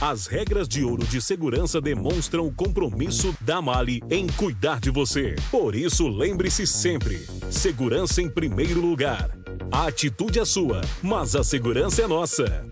As regras de ouro de segurança demonstram o compromisso da Mali em cuidar de você. Por isso, lembre-se sempre: segurança em primeiro lugar. A atitude é sua, mas a segurança é nossa.